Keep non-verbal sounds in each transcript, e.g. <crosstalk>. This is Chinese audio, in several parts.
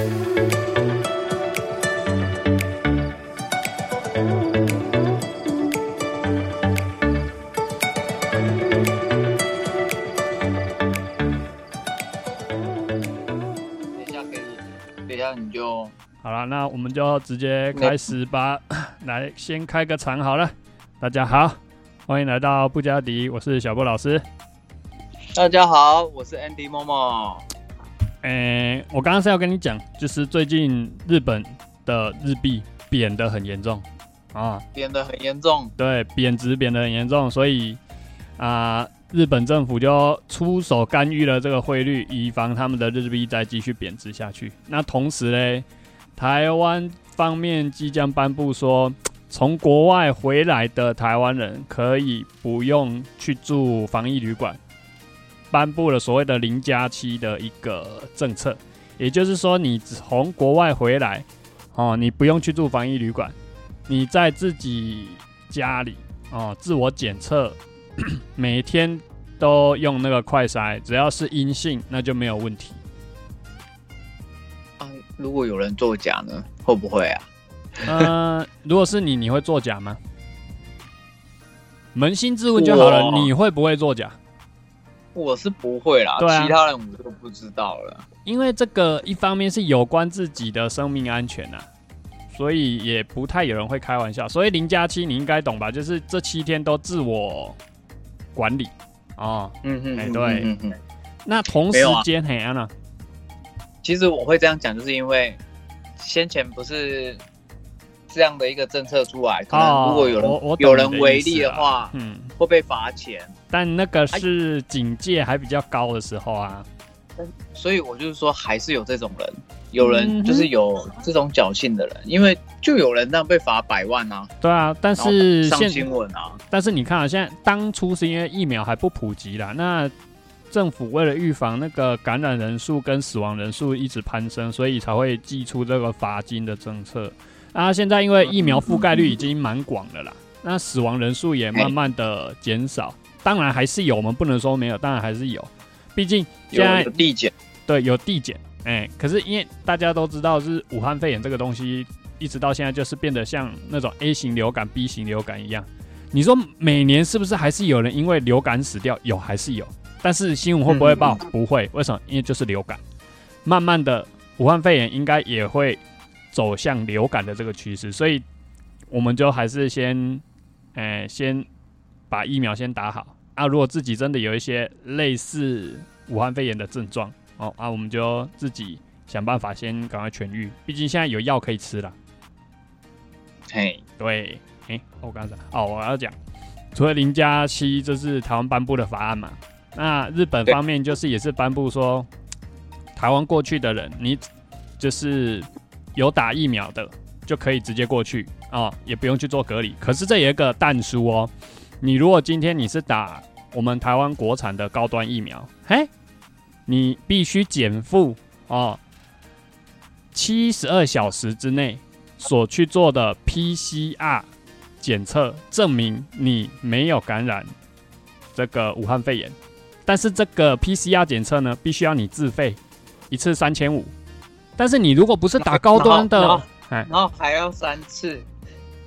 等一下给你，等一下你就好了，那我们就直接开始吧。<coughs> 来，先开个场好了。大家好，欢迎来到布加迪，我是小布老师。大家好，我是 Andy Momo。诶、我刚刚是要跟你讲，就是最近日本的日币贬得很严重。啊，贬得很严重，对，贬值贬得很严重，所以啊、日本政府就出手干预了这个汇率，以防他们的日币再继续贬值下去。那同时呢，台湾方面即将颁布说，从国外回来的台湾人可以不用去住防疫旅馆，颁布了所谓的零加七的一个政策，也就是说，你从国外回来，哦，你不用去住防疫旅馆，你在自己家里哦自我检测，<coughs> 每天都用那个快筛，只要是阴性，那就没有问题。啊，如果有人作假呢，会不会啊？呃，如果是你，你会作假吗？扪心自问就好了，你会不会作假？我是不会啦，其他人我就不知道了。因为这个一方面是有关自己的生命安全呐、所以也不太有人会开玩笑。所以零加七你应该懂吧？就是这七天都自我管理哦。嗯哼，嗯哎对嗯嗯嗯。那同时间，嘿安娜，其实我会这样讲，就是因为先前不是这样的一个政策出来，可能如果有人、有人违例的话，嗯，会被罚钱。但那个是警戒还比较高的时候啊。所以我就是说，还是有这种人，有嗯人就是有这种侥幸的人，因为就有人那样被罚百万啊，对啊，但是现新闻啊，但是你看啊，现在当初是因为疫苗还不普及啦，那政府为了预防那个感染人数跟死亡人数一直攀升，所以才会寄出这个罚金的政策。啊，现在因为疫苗覆盖率已经蛮广的啦，那死亡人数也慢慢的减少。当然还是有，我们不能说没有，当然还是有。毕竟现在有递减，对，有递减，哎、可是因为大家都知道是武汉肺炎这个东西，一直到现在就是变得像那种 A 型流感、B 型流感一样。你说每年是不是还是有人因为流感死掉？有还是有，但是新闻会不会报？不会，为什么？因为就是流感。慢慢的，武汉肺炎应该也会走向流感的这个趋势，所以我们就还是先，哎、先把疫苗先打好啊。如果自己真的有一些类似武汉肺炎的症状，哦啊，我们就自己想办法先赶快痊愈，毕竟现在有药可以吃了。嘿，对，诶，我刚才哦，我要讲，除了零加七，这是台湾颁布的法案嘛？那日本方面就是也是颁布说，台湾过去的人，你就是有打疫苗的，就可以直接过去哦，也不用去做隔离。可是这有一个但书哦，你如果今天你是打我们台湾国产的高端疫苗，嘿，你必须减负哦，七十二小时之内所去做的 PCR 检测，证明你没有感染这个武汉肺炎。但是这个 PCR 检测呢，必须要你自费，一次三千五。但是你如果不是打高端的然后，哎。然后还要三次，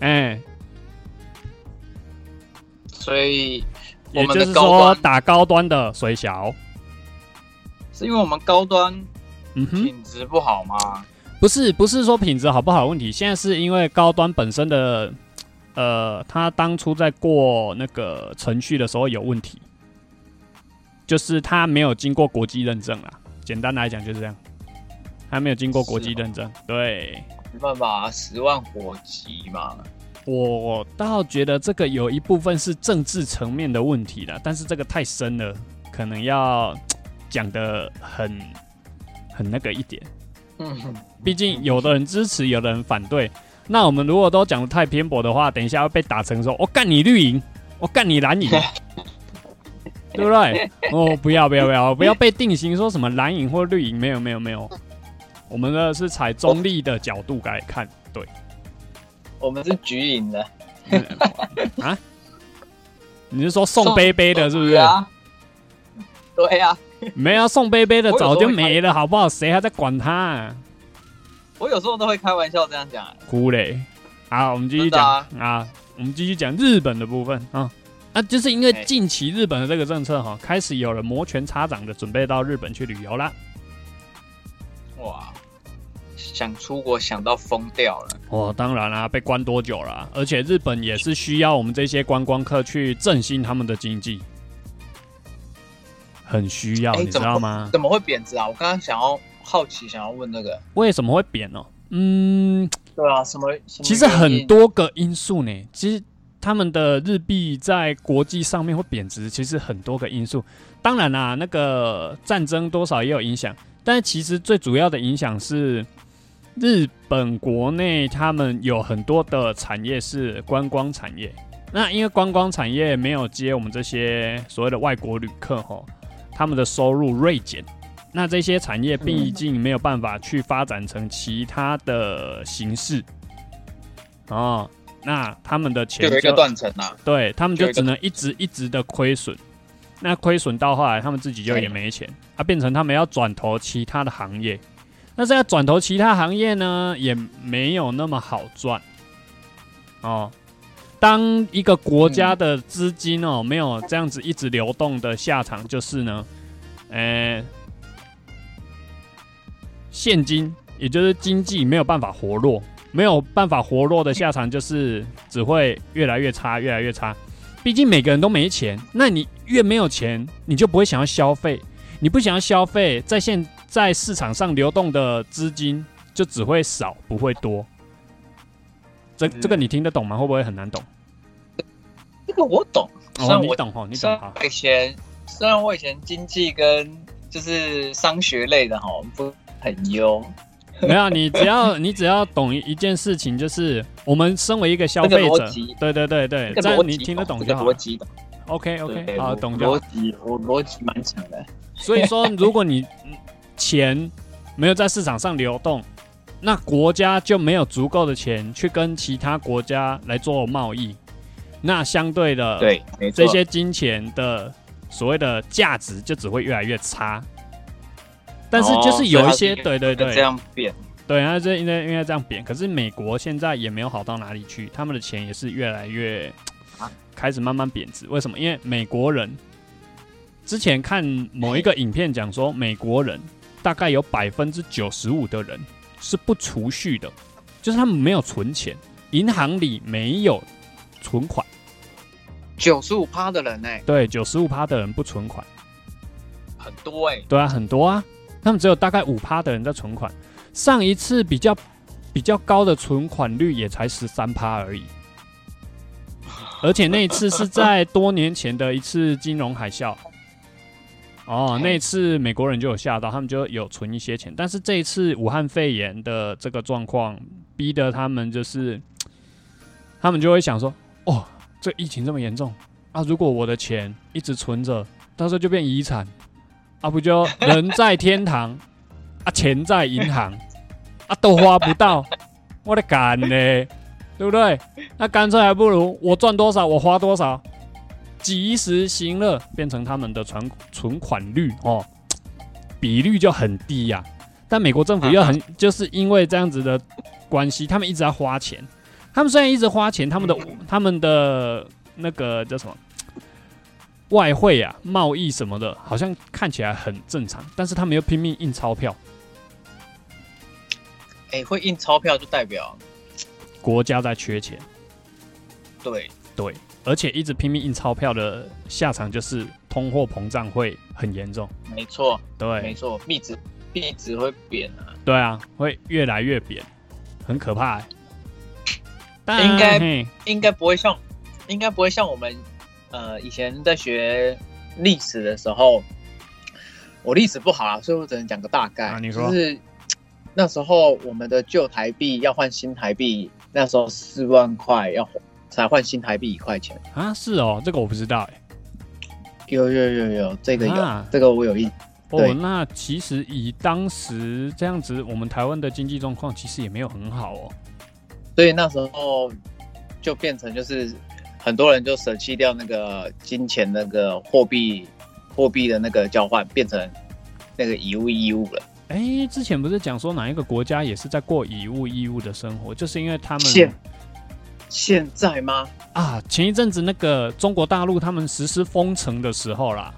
哎，所以我也就是说打高端的水小，是因为我们高端嗯哼，品质不好吗？不是不是说品质好不好的问题，现在是因为高端本身的，呃，他当初在过那个程序的时候有问题，就是他没有经过国际认证啦。简单来讲就是这样，它没有经过国际认证。对没办法，十万火急嘛。我倒觉得这个有一部分是政治层面的问题啦，但是这个太深了，可能要讲的很很那个一点。嗯，毕竟有的人支持，有的人反对。那我们如果都讲的太偏颇的话，等一下会被打成说“我干你绿营，我干你蓝营”，<laughs> 对不对？哦，不要不要不要，不要被定型说什么蓝营或绿营，没有没有没有，我们呢是采中立的角度来看，对我们是局影的，啊？你是说送杯杯的，是不是对？啊，对啊，没有送杯杯的早就没了，好不好？谁还在管他、啊？我有时候都会开玩笑这样讲、欸。哭嘞！好，我们继续讲啊啊我们继续讲日本的部分啊啊，就是因为哎近期日本的这个政策哈，开始有人摩拳擦掌的准备到日本去旅游啦。哇，想出国想到疯掉了。哦，当然啦、被关多久啦、而且日本也是需要我们这些观光客去振兴他们的经济，很需要，你知道吗？怎么会贬值啊？我刚刚想要好奇，想要问那个，为什么会贬呢？嗯，对啊，什么？什么其实很多个因素呢。其实他们的日币在国际上面会贬值，其实很多个因素。当然啦，那个战争多少也有影响，但是其实最主要的影响是日本国内他们有很多的产业是观光产业。那因为观光产业没有接我们这些所谓的外国旅客吼，他们的收入锐减。那这些产业毕竟没有办法去发展成其他的形式哦，那他们的钱就有一个断层啊。对他们就只能一直一直的亏损。那亏损到后来，他们自己就也没钱，啊，变成他们要转投其他的行业。那这个转投其他行业呢，也没有那么好赚哦。当一个国家的资金哦没有这样子一直流动的下场，就是呢，呃，现金，也就是经济没有办法活络，没有办法活络的下场就是只会越来越差，越来越差。毕竟每个人都没钱，那你越没有钱，你就不会想要消费，你不想要消费，在现在市场上流动的资金就只会少，不会多。这这个你听得懂吗？会不会很难懂？这个我懂，虽哦，然我你懂哈，你懂哈。以前虽然我以前经济跟就是商学类的哈不很优，<laughs> 没有，你只要 <laughs> 你只要懂一一件事情，就是我们身为一个消这个费者对对对对，这样你听得懂这就好逻辑懂 OK OK，对好，我懂就好逻。辑我逻辑蛮强的。<laughs> 所以说，如果你嗯钱没有在市场上流动，那国家就没有足够的钱去跟其他国家来做贸易，那相对的，对，这些金钱的所谓的价值就只会越来越差。但是就是有一些，哦对对对，这样变，对，那这应该应该这样贬。可是美国现在也没有好到哪里去，他们的钱也是越来越啊 <tsk> 开始慢慢贬值。为什么？因为美国人之前看某一个影片讲说，美国人大概有百分之九十五的人是不储蓄的，就是他们没有存钱，银行里没有存款。九十五趴的人呢、对，九十五趴的人不存款。很多哎、对啊，很多啊，他们只有大概五趴的人在存款。上一次比较比较高的存款率也才十三趴而已，<laughs> 而且那一次是在多年前的一次金融海啸。哦，那一次美国人就有吓到，他们就有存一些钱，但是这一次武汉肺炎的这个状况，逼得他们就是，<tsk> 他们就会想说，哦，这疫情这么严重啊，如果我的钱一直存着，到时候就变遗产，啊，不就人在天堂，啊，钱在银行，<laughs> 啊，都花不到，我的干呢，对不对？那干脆还不如我赚多少我花多少，及时行乐，变成他们的存存款率哦，比率就很低呀、但美国政府又很，就是因为这样子的关系，他们一直在花钱。他们虽然一直花钱，他们的他们的那个叫什么外汇啊、贸易什么的，好像看起来很正常，但是他们又拼命印钞票，哎、会印钞票就代表国家在缺钱，对，对，而且一直拼命印钞票的下场就是通货膨胀会很严重，没错，对没，错，币值币值会贬啊。对啊，会越来越贬，很可怕、欸。但应该应该不会像，应该不会像我们呃以前在学历史的时候，我历史不好啊，所以我只能讲个大概。啊你说就是那时候我们的旧台币要换新台币，那时候四万块要才换新台币一块钱。啊，是哦，这个我不知道哎、有有有有，这个有，啊这个我有印。哦对，那其实以当时这样子，我们台湾的经济状况其实也没有很好哦。所以那时候就变成就是很多人就舍弃掉那个金钱那个货币货币的那个交换，变成那个以物易物了。哎，之前不是讲说哪一个国家也是在过以物易物的生活，就是因为他们现现在吗？啊，前一阵子那个中国大陆他们实施封城的时候啦，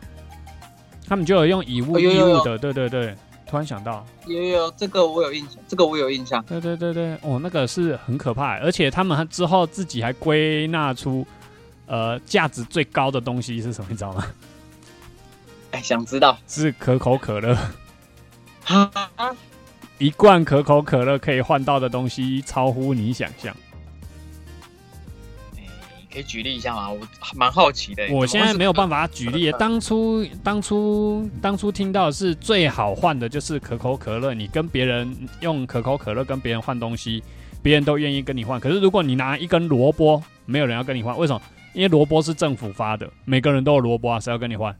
他们就有用以物易哦有有有物的，对对对，突然想到，有有这个我有印象，这个我有印象。对对对对，哦，那个是很可怕，而且他们之后自己还归纳出，呃，价值最高的东西是什么，你知道吗？哎，想知道？是可口可乐，哈，一罐可口可乐可以换到的东西超乎你想象。哎可以举例一下吗？我蛮好奇的。我现在没有办法。举例，当初当初当初听到的是最好换的就是可口可乐，你跟别人用可口可乐跟别人换东西，别人都愿意跟你换。可是如果你拿一根萝卜，没有人要跟你换，为什么？因为萝卜是政府发的，每个人都有萝卜啊，谁要跟你换？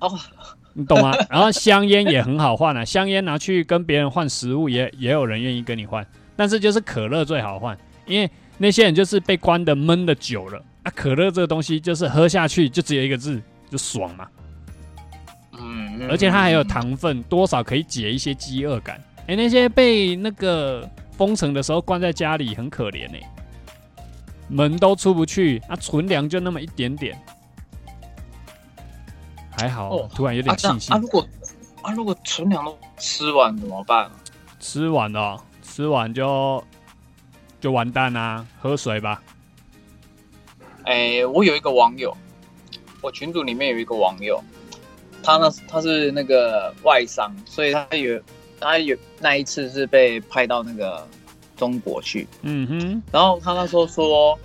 哦，<laughs> 你懂吗？然后香烟也很好换啊，香烟拿去跟别人换食物也也有人愿意跟你换，但是就是可乐最好换，因为那些人就是被关的闷的久了啊，可乐这个东西就是喝下去就只有一个字，就爽嘛。嗯，嗯而且它还有糖分，多少可以解一些饥饿感。哎、那些被那个封城的时候关在家里很可怜哎、门都出不去，啊，存粮就那么一点点。还好，哦突然有点庆幸。啊，如果啊，如果存粮都吃完怎么办？吃完了哦，吃完就就完蛋啦、喝水吧。哎，我有一个网友，我群组里面有一个网友，他呢他是那个外商，所以他有他有那一次是被派到那个中国去，嗯哼，然后他那时候说，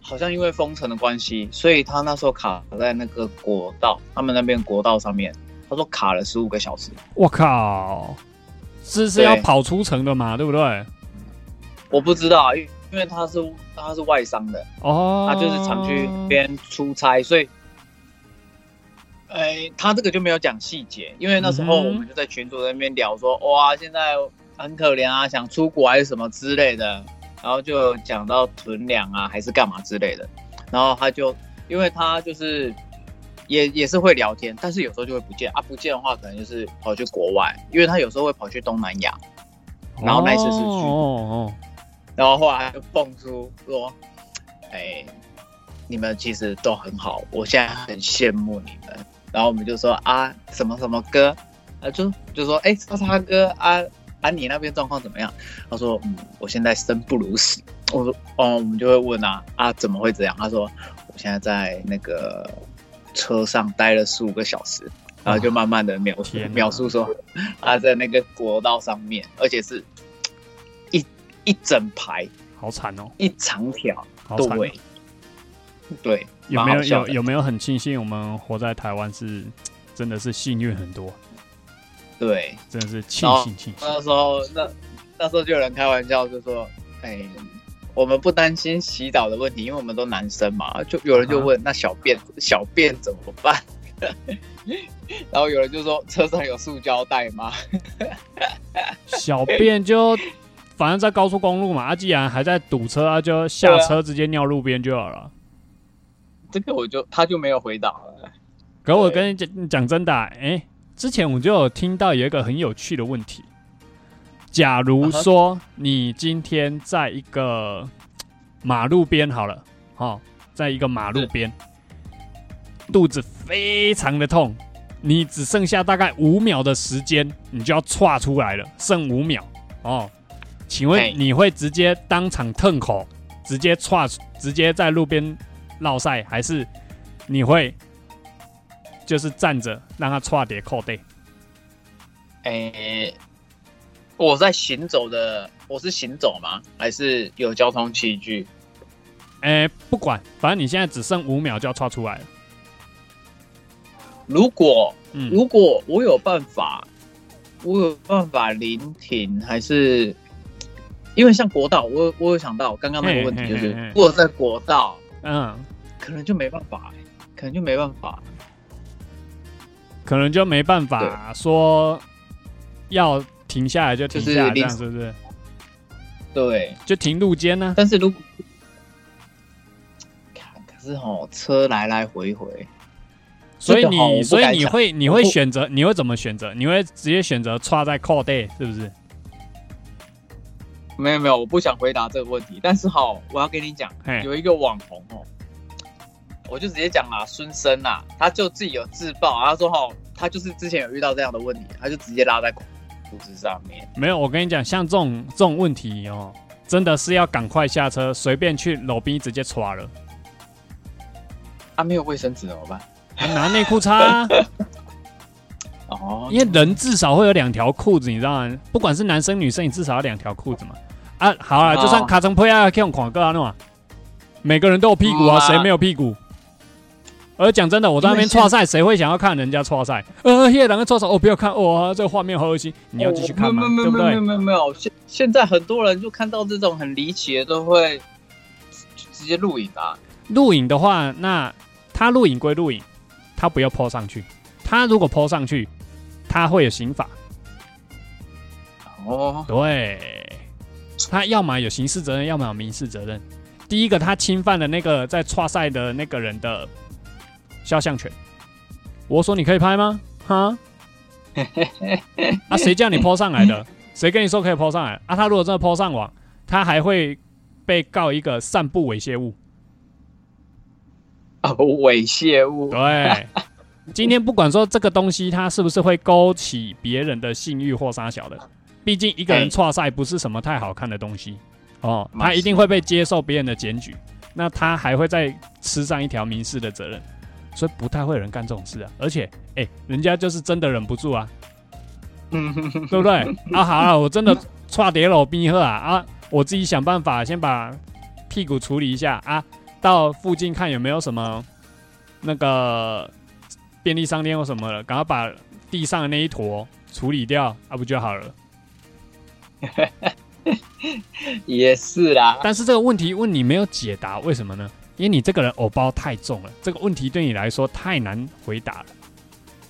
好像因为封城的关系，所以他那时候卡在那个国道，他们那边国道上面，他说卡了十五个小时。我靠，是是要跑出城的嘛，对不对？我不知道，因因为他是他是外商的，哦，他就是常去边出差，所以，哎，他这个就没有讲细节，因为那时候我们就在群组那边聊说，哇，现在很可怜啊，想出国还是什么之类的，然后就讲到囤粮啊，还是干嘛之类的，然后他就，因为他就是也也是会聊天，但是有时候就会不见啊，不见的话可能就是跑去国外，因为他有时候会跑去东南亚，然后那一次是去哦哦然后后来就蹦出说：“哎，你们其实都很好，我现在很羡慕你们。”然后我们就说：“啊，什么什么哥？”啊，就就说：“哎，叉叉哥啊啊，你那边状况怎么样？”他说：“嗯，我现在生不如死。”我说：“哦，我们就会问啊啊，怎么会这样？”他说：“我现在在那个车上待了十五个小时。”然后就慢慢的描述描述说，他在那个国道上面，而且是一一整排哦，好惨哦，一长条，好惨哦。对，对，有没有有有没有很庆幸我们活在台湾是 <tsk> 真的是幸运很多，对，真的是庆幸庆幸。那时候那那时候就有人开玩笑就说，哎，我们不担心洗澡的问题，因为我们都男生嘛，就有人就问，那小便小便怎么办？<laughs> 然后有人就说车上有塑胶袋吗？<laughs> 小便就反正在高速公路嘛，啊，既然还在堵车啊，就下车直接尿路边就好了。这个我就他就没有回答了。可我跟你讲讲真的、啊，哎、之前我就有听到有一个很有趣的问题。假如说你今天在一个马路边好了，哦，在一个马路边，肚子非常的痛，你只剩下大概五秒的时间，你就要岔出来了，剩五秒哦。请问你会直接当场腾口，直接踹，直接在路边绕赛，还是你会就是站着让他踹碟扣背？哎，我在行走的，我是行走吗？还是有交通器具？哎、不管，反正你现在只剩五秒就要踹出来了。如果嗯，如果我有办法，我有办法临停，还是因为像国道，我有我有想到刚刚那个问题，就是如果在国道，嗯，可能就没办法、可能就没办法。可能就没办法说要停下来就停下来，是临样是不是？对，就停路肩呢、但是如果看，可是哦，车来来回回，所以你所以你会你会选择你会怎么选择？你会直接选择插在 call day 是不是？没有没有，我不想回答这个问题。但是哈，我要跟你讲嘿，有一个网红哦，我就直接讲啦，孙生啊，他就自己有自曝，他说哈，他就是之前有遇到这样的问题，他就直接拉在裤子上面。没有，我跟你讲，像这种这种问题哦，真的是要赶快下车，随便去楼边直接刷了，啊，没有卫生纸怎么办？拿内裤擦、啊，<laughs> 哦，因为人至少会有两条裤子，你知道吗？不管是男生女生，你至少要两条裤子嘛。啊，好了，哦就算卡成配啊，可以用广告啊，那嘛，每个人都有屁股啊，谁没有屁股？而讲真的，我在那边因为现搓赛，谁会想要看人家搓赛？呃，叶两个搓赛，哦，不要看，哇，这个画面好恶心，你要继续看吗？哦没有对不对？没有没有没有没有，现现在很多人就看到这种很离奇的，都会直接录影啊。录影的话，那他录影归录影，他不要 po 上去。他如果 po 上去，他会有刑法。哦，对，他要么有刑事责任，要么有民事责任。第一个，他侵犯了那个在跨赛的那个人的肖像权。我说你可以拍吗？哈？<laughs> 啊，谁叫你 po 上来的？谁跟你说可以 po 上来？啊，他如果真的 po 上网，他还会被告一个散布猥亵物。啊，猥亵物。对，今天不管说这个东西它是不是会勾起别人的性欲或啥小的，毕竟一个人赛不是什么太好看的东西哦，他一定会被接受别人的检举，那他还会再吃上一条民事的责任，所以不太会有人干这种事啊。而且，哎、人家就是真的忍不住啊，嗯，<laughs> 对不对？啊，好了，我真的跨跌了逼喝啊啊，我自己想办法先把屁股处理一下啊，到附近看有没有什么那个便利商店或什么的，赶快把地上的那一坨处理掉啊，不就好了？<laughs> 也是啦。但是这个问题问你没有解答，为什么呢？因为你这个人偶包太重了，这个问题对你来说太难回答了。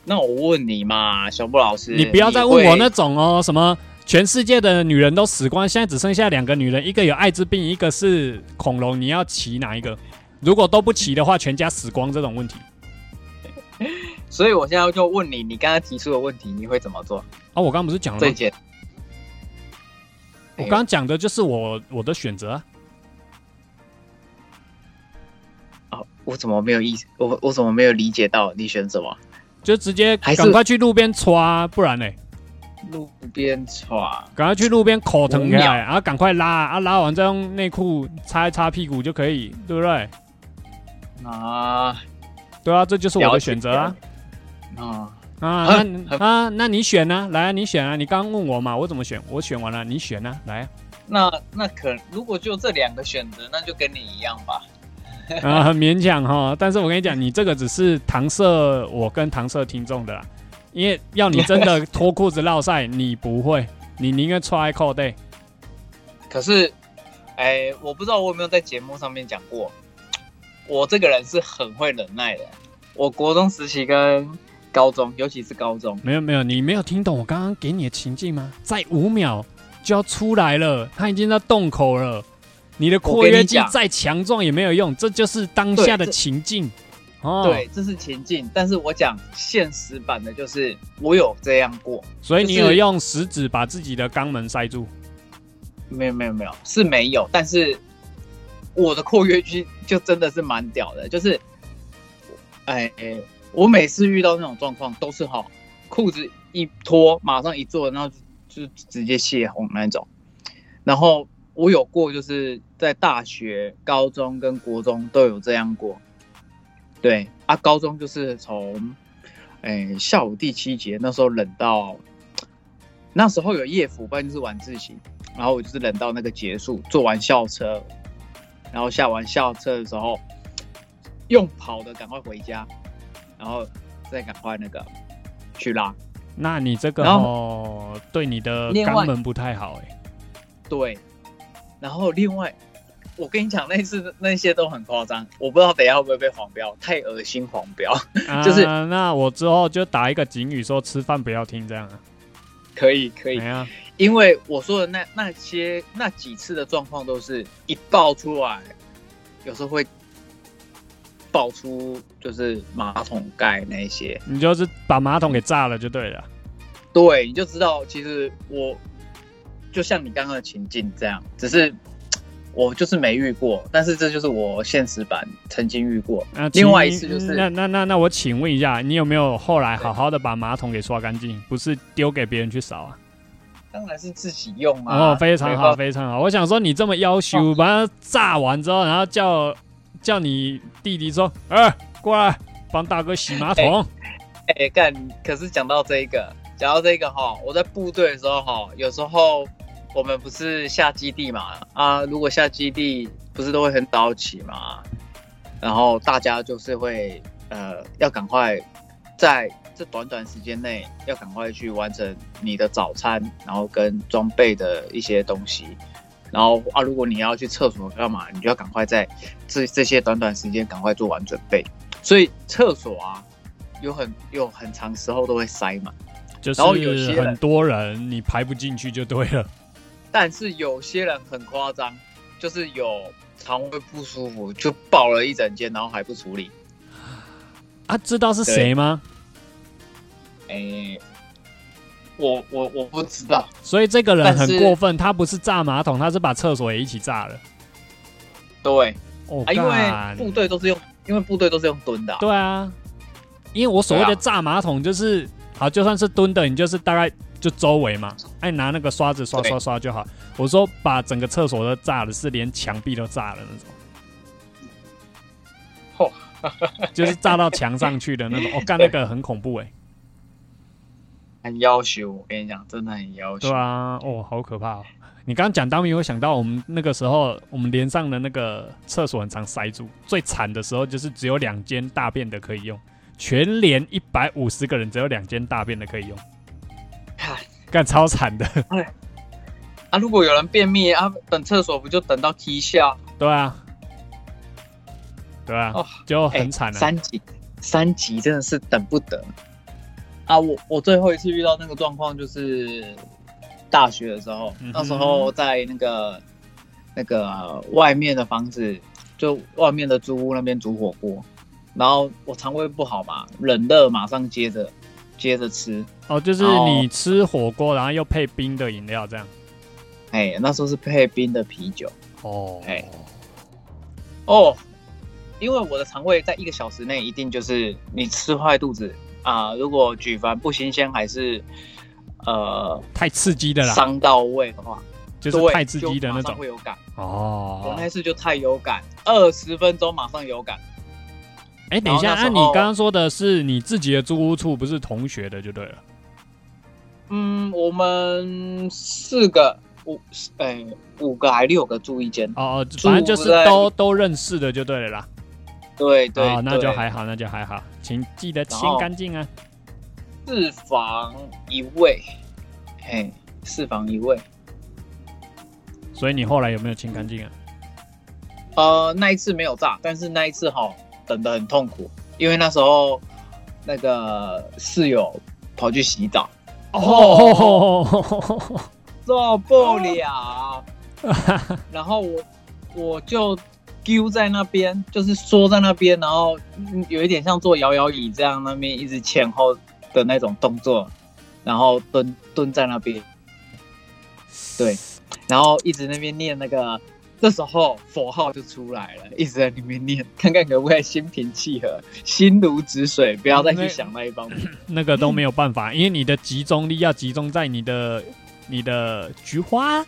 那我问你嘛，小布老师，你不要再问我那种哦，什么全世界的女人都死光，现在只剩下两个女人，一个有艾滋病，一个是恐龙，你要骑哪一个？如果都不骑的话，全家死光这种问题 <laughs> 所以我现在就问你，你刚才提出的问题，你会怎么做？啊！我刚刚不是讲了吗？最简，我刚刚讲的就是我我的选择啊。哦，我怎么没有意识？我我怎么没有理解到你选什么？就直接赶快去路边抓，不然呢？路边抓，赶快去路边口疼起五秒来，然后赶快拉啊，拉完再用内裤擦一擦屁股就可以，对不对？啊对啊，这就是我的选择啊。啊，啊，那啊，那你选呢、来啊，你选啊！你刚刚问我嘛，我怎么选？我选完了，你选啊，来啊！那那可如果就这两个选择，那就跟你一样吧。<laughs> 啊，很勉强哈。但是我跟你讲，你这个只是搪塞我跟搪塞听众的啦，因为要你真的脱裤子绕赛，你不会，你宁愿穿扣带。可是，哎，我不知道我有没有在节目上面讲过，我这个人是很会忍耐的。我国中时期跟高中，尤其是高中，没有没有，你没有听懂我刚刚给你的情境吗？在五秒就要出来了，他已经在洞口了。你的括约肌再强壮也没有用，这就是当下的情境。哦，对，，这是情境。但是我讲现实版的，就是我有这样过，所以你有用食指把自己的肛门塞住。没有没有没有是没有，但是我的括约肌就真的是蛮屌的，就是，哎，我每次遇到那种状况都是哈，裤子一脱，马上一做，然后就就直接泄洪那种。然后我有过，就是在大学、高中跟国中都有这样过。对啊，高中就是从，哎，下午第七节那时候冷到，那时候有夜辅，不然就是晚自习。然后我就是冷到那个结束，坐完校车，然后下完校车的时候，用跑的赶快回家，然后再赶快那个去拉。那你这个哦，对你的肛门不太好哎。对，然后另外，我跟你讲，那次那些都很夸张，我不知道等一下会不会被黄标，太恶心黄标。<laughs> 就是啊那我之后就打一个警语说吃饭不要听这样啊。可以可以哎，呀，因为我说的那那些那几次的状况都是一爆出来，有时候会爆出就是马桶盖那些，你就是把马桶给炸了就对了。对，你就知道其实我就像你刚刚的情境这样，只是 <tsk> 我就是没遇过，但是这就是我现实版曾经遇过。那另外一次就是那那那那我请问一下，你有没有后来好好的把马桶给刷干净，不是丢给别人去扫啊？当然是自己用啊，哦，非常好，非常好。我想说你这么要求，把它炸完之后，然后叫叫你弟弟说，哎、过来帮大哥洗马桶。哎、干！可是讲到这个，讲到这个哈，我在部队的时候哈，有时候我们不是下基地嘛啊，如果下基地不是都会很早起嘛，然后大家就是会呃要赶快在这短短时间内要赶快去完成你的早餐，然后跟装备的一些东西。然后啊，如果你要去厕所干嘛，你就要赶快在这这些短短时间赶快做完准备。所以厕所啊，有很有很长时候都会塞满，就是然后有很多人你排不进去就对了。但是有些人很夸张，就是有肠胃不舒服就爆了一整间，然后还不处理。啊，知道是谁吗？哎，我我我不知道，所以这个人很过分，他不是炸马桶，他是把厕所也一起炸了。对。哦，啊，因为部队都是用，因为部队都是用蹲的啊、对啊，因为我所谓的炸马桶就是，好，就算是蹲的，你就是大概就周围嘛，哎，拿那个刷子刷刷刷就好。我说把整个厕所都炸了，是连墙壁都炸了那种。嚯 <laughs> 就是炸到墙上去的那种，我、哦、干那个很恐怖哎、很要求，我跟你讲，真的很要求。对啊，哦，好可怕哦！你刚刚讲当兵，我想到我们那个时候，我们连上的那个厕所很常塞住，最惨的时候就是只有两间大便的可以用，全连一百五十个人只有两间大便的可以用，<laughs> 看干超惨的。<laughs> 啊，如果有人便秘啊，等厕所不就等到踢下？<laughs> 对啊，对啊，哦就哎很惨了、三级，三级真的是等不得啊！我我最后一次遇到那个状况就是大学的时候，嗯那时候在那个那个外面的房子，就外面的租屋那边煮火锅，然后我肠胃不好嘛，冷热马上接着接着吃，哦，就是你吃火锅，然后又配冰的饮料这样。哎，那时候是配冰的啤酒哦，哎哦，因为我的肠胃在一个小时内一定就是你吃坏肚子啊、如果举凡不新鲜还是呃太刺激的啦，伤到位的话，就是太刺激的那种。会有感哦。我哦，那次就太有感，二十分钟马上有感。哎，等一下，那、你刚刚说的是你自己的租屋处，不是同学的就对了。嗯，我们四个五哎五个还六个住一间，哦哦，反正就是都都认识的就对了啦。对对哦，那就对还好，那就还好，请记得清干净啊。四房一卫，嘿，四房一卫。所以你后来有没有清干净啊？呃，那一次没有炸，但是那一次哈等的很痛苦，因为那时候那个室友跑去洗澡，哦，受不了，<laughs> 然后我我就丢在那边，就是缩在那边，然后嗯有一点像坐摇摇椅这样，那边一直前后的那种动作，然后蹲蹲在那边，对，然后一直那边念那个，这时候佛号就出来了，一直在里面念，看看可不可以心平气和，心如止水，不要再去想那一方面。<clears throat> 那个都没有办法，因为你的集中力要集中在你的你的菊花，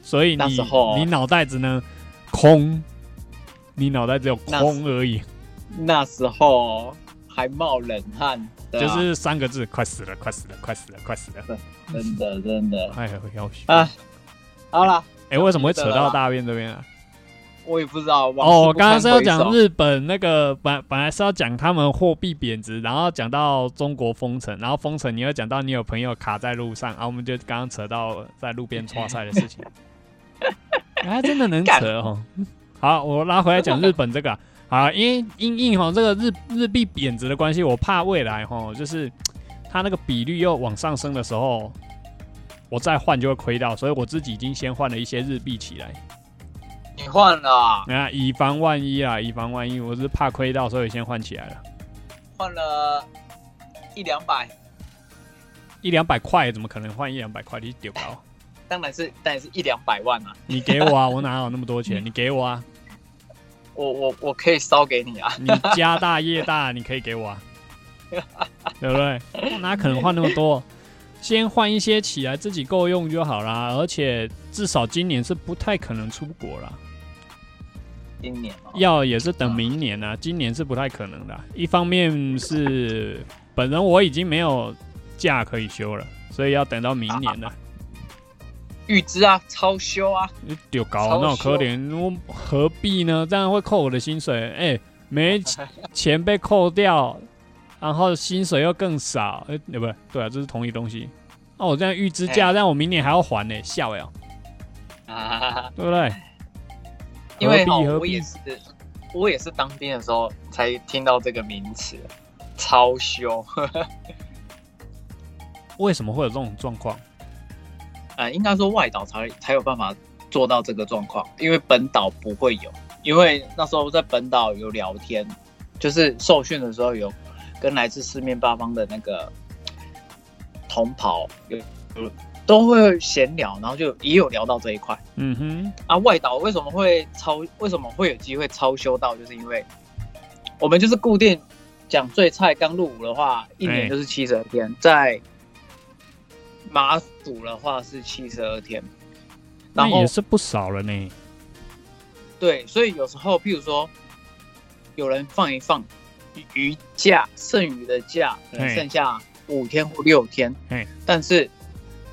所以你那时候你脑袋只能空，你脑袋只有空而已，那时候还冒冷汗，就是三个字：快死了，快死了，快死了，快死了。真的真的哎呀，要死！啊。好了，哎，为什么会扯到大便这边啊？我也不知道。哦，我刚刚是要讲日，本那个本本来是要讲他们货币贬值，然后讲到中国封城，然后封城你又讲到你有朋友卡在路上，然后我们就刚刚扯到在路边 <laughs> 刷赛的事情，还 <laughs> 真的能扯哦。<laughs> 好，我拉回来讲日本这个啊，<laughs> 好，因为因应哈这个日日币贬值的关系，我怕未来哈就是它那个比率又往上升的时候，我再换就会亏到，所以我自己已经先换了一些日币起来。你换了啊，啊，以防万一啊，以防万一，我是怕亏到，所以先换起来了。换了一两百，一两百块怎么可能换一两百块？你丢高？当然是当然是一两百万啊！你给我啊，我哪有那么多钱？<laughs> 你给我啊，我我我可以烧给你啊！你家大业大，你可以给我啊，<laughs> 对不对？我哪可能换那么多？先换一些起来，自己够用就好啦。而且至少今年是不太可能出国了。今年哦，要也是等明年啊，今年是不太可能的。一方面是本人我已经没有假可以休了，所以要等到明年了。<laughs> 预支啊，超休啊，你丢高那种可怜，我何必呢？这样会扣我的薪水。哎、没钱被扣掉，然后薪水又更少。哎、对不对？对啊，这是同一东西。那、我这样预支假，但我明年还要还呢、笑呀，啊，<laughs> 对不对？因为我也是我也是当兵的时候才听到这个名词，超休。<laughs> 为什么会有这种状况？呃，应该说外岛才才有办法做到这个状况，因为本岛不会有。因为那时候在本岛有聊天，就是受训的时候有跟来自四面八方的那个同袍有有都会闲聊，然后就也有聊到这一块嗯哼，啊。外岛为什么会超？为什么会有机会超修到？就是因为我们就是固定讲最菜刚入伍的话，一哎年就是七十二天，在马祖的话是七十二天，然后那也是不少了呢。对，所以有时候譬如说有人放一放余假，剩余的假可能剩下五天或六天。嘿，但是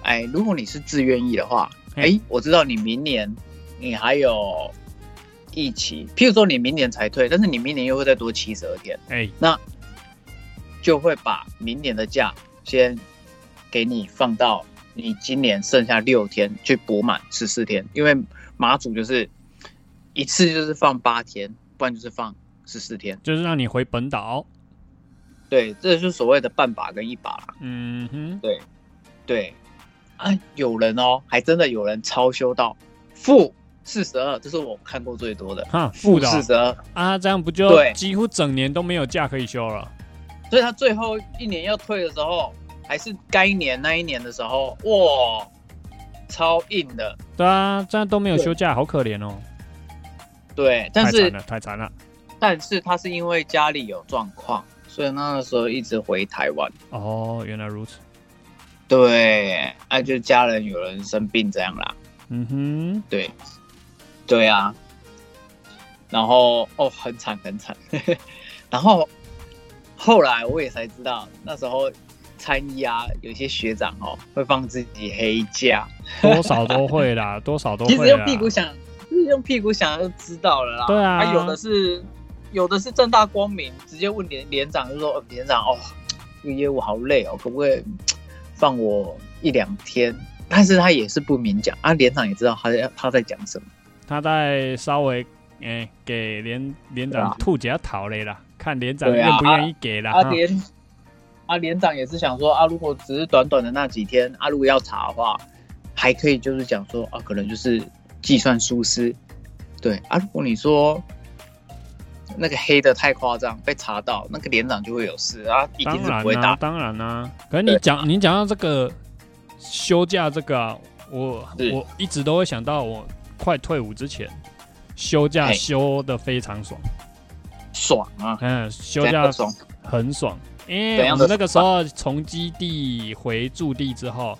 哎，如果你是自愿意的话，哎，我知道你明年你还有一期，譬如说你明年才退，但是你明年又会再多七十二天。哎、就会把明年的假先给你放到你今年剩下六天去补满十四天，因为马祖就是一次就是放八天，不然就是放十四天。就是让你回本岛。对，这就是所谓的半把跟一把啦。嗯哼，对，啊，有人哦，还真的有人超修到负四十二，这是我看过最多的。哈，负四十二，啊，这样不就对几乎整年都没有假可以休了？所以他最后一年要退的时候，还是该年那一年的时候，哇，超硬的。对啊，这样都没有休假，好可怜哦。对，但是太惨了，太惨了。但是他是因为家里有状况，所以那个时候一直回台湾。哦，原来如此。对，啊，就家人有人生病这样啦。嗯哼，对，对啊。然后哦，很惨很惨。<laughs> 然后后来我也才知道，那时候参议啊，有些学长哦会放自己黑假，多少都会啦，<laughs> 多少都会其实。用屁股想，就是用屁股想就知道了啦。对啊有的是有的是正大光明，直接问连连长就说：“呃连长哦，这个业务好累哦，可不可以放我一两天？”但是他也是不明讲啊，连长也知道他在他在讲什么。他在稍微诶、给连连长吐假讨嘞啦，看连长愿不愿意给啦。啊哈连啊连长也是想说啊，如果只是短短的那几天啊，如果要查的话，还可以就是讲说啊，可能就是计算疏失。对啊，如果你说那个黑的太夸张，被查到，那个连长就会有事啊，一定是不会打。当然啦、可是你对讲你讲到这个休假这个、啊，我我一直都会想到我快退伍之前休假休的非常爽，爽啊！嗯，休假爽？很爽，因为我们那个时候从基地回驻地之后，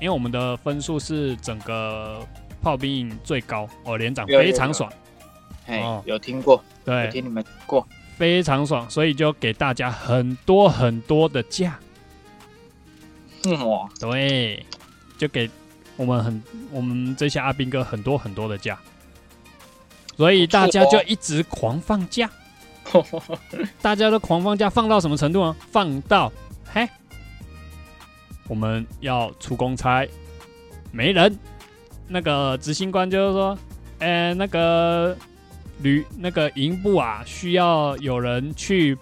因为我们的分数是整个炮兵营最高哦，连长非常爽，哎哦，有听过，对，听你们过。非常爽，所以就给大家很多很多的假，嗯哇，对，就给我们很我们这些阿兵哥很多很多的假，所以大家就一直狂放假，大家都狂放假，放到什么程度呢？放到嘿，我们要出公差，没人，那个执行官就是说，呃，那个旅那个营部啊，需要有人去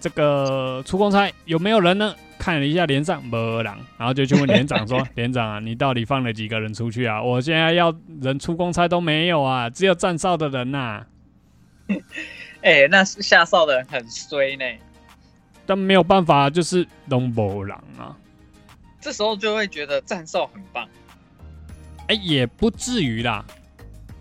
这个出公差，有没有人呢？看了一下连长没人，然后就去问连长说：<laughs> “连长啊，你到底放了几个人出去啊？我现在要人出公差都没有啊，只有站哨的人呐、哎、那是下哨的人很衰呢，但没有办法，就是都没人啊。这时候就会觉得战哨很棒。哎、也不至于啦。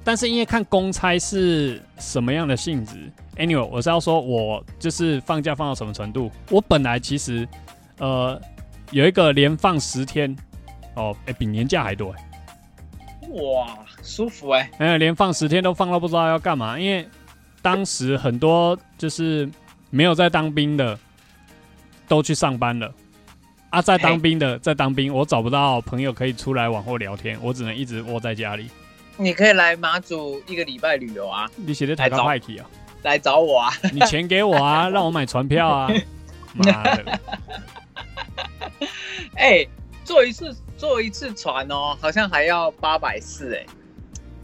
但是因为看公差是什么样的性质，anyway，我是要说，我就是放假放到什么程度。我本来其实，呃，有一个连放十天，哦，哎、比年假还多、哎，哇，舒服哎、哎、连放十天都放到不知道要干嘛，因为当时很多就是没有在当兵的都去上班了。啊，在当兵的在当兵，我找不到朋友可以出来往后聊天，我只能一直窝在家里。你可以来马祖一个礼拜旅游啊，你写的台高派题啊？来找我啊。你钱给我啊，<laughs> 让我买船票啊！<laughs> 妈的，<laughs> 哎、坐一次坐一次船哦，好像还要八百四哎，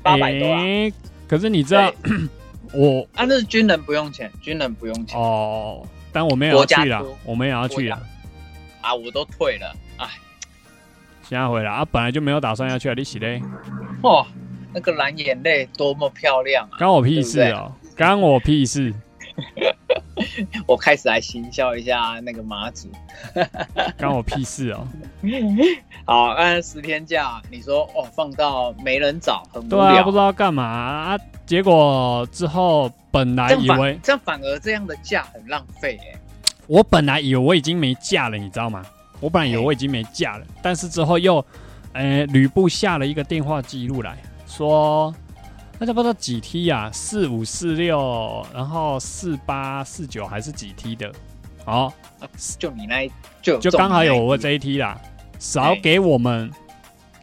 八百多啊。欸可是你知道我啊，那是军人不用钱，军人不用钱、哦，但我们也要去了出，我们也要去了。啊，我都退了。哎，现在回来啊，本来就没有打算要去啊，你洗嘞？哇，那个蓝眼泪多么漂亮啊！关我屁事哦，关我屁事！<laughs> 我开始来行销一下那个马祖。<laughs> 关我屁事哦！好，按十天假，你说哦，放到没人找，很无对啊，聊。不知道干嘛啊。结果之后本来以为这样反而这样的假很浪费哎。我本来以为我已经没假了，你知道吗？我本来以为我已经没假了，但是之后又，呃，吕布下了一个电话记录来说，那就不知道几梯呀、四五四六，然后四八四九还是几梯的，哦，就你那一就就刚好有我这这一梯啦，少给我们